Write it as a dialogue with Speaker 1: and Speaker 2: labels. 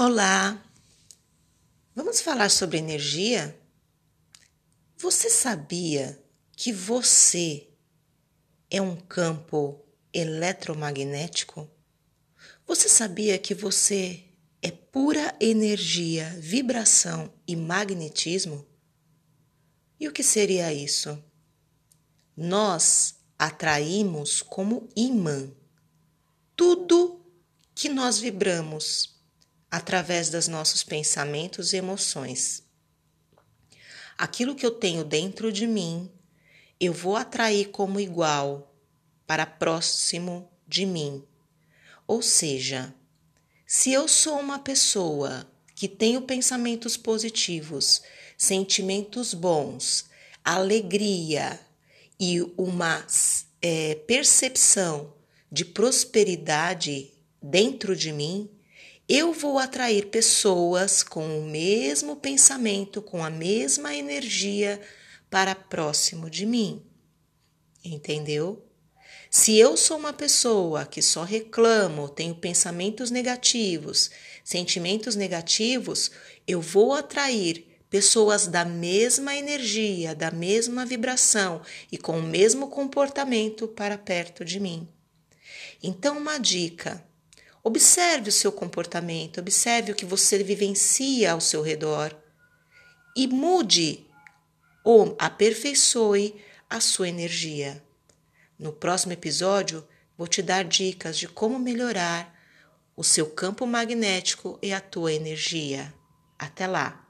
Speaker 1: Olá! Vamos falar sobre energia? Você sabia que você é um campo eletromagnético? Você sabia que você é pura energia, vibração e magnetismo? E o que seria isso? Nós atraímos como imã tudo que nós vibramos através dos nossos pensamentos e emoções. Aquilo que eu tenho dentro de mim, eu vou atrair como igual para próximo de mim. Ou seja, se eu sou uma pessoa que tenho pensamentos positivos, sentimentos bons, alegria e uma é, percepção de prosperidade dentro de mim, eu vou atrair pessoas com o mesmo pensamento, com a mesma energia para próximo de mim. Entendeu? Se eu sou uma pessoa que só reclamo, tenho pensamentos negativos, sentimentos negativos, eu vou atrair pessoas da mesma energia, da mesma vibração e com o mesmo comportamento para perto de mim. Então, uma dica: Observe o seu comportamento, observe o que você vivencia ao seu redor e mude ou aperfeiçoe a sua energia. No próximo episódio, vou te dar dicas de como melhorar o seu campo magnético e a tua energia. Até lá!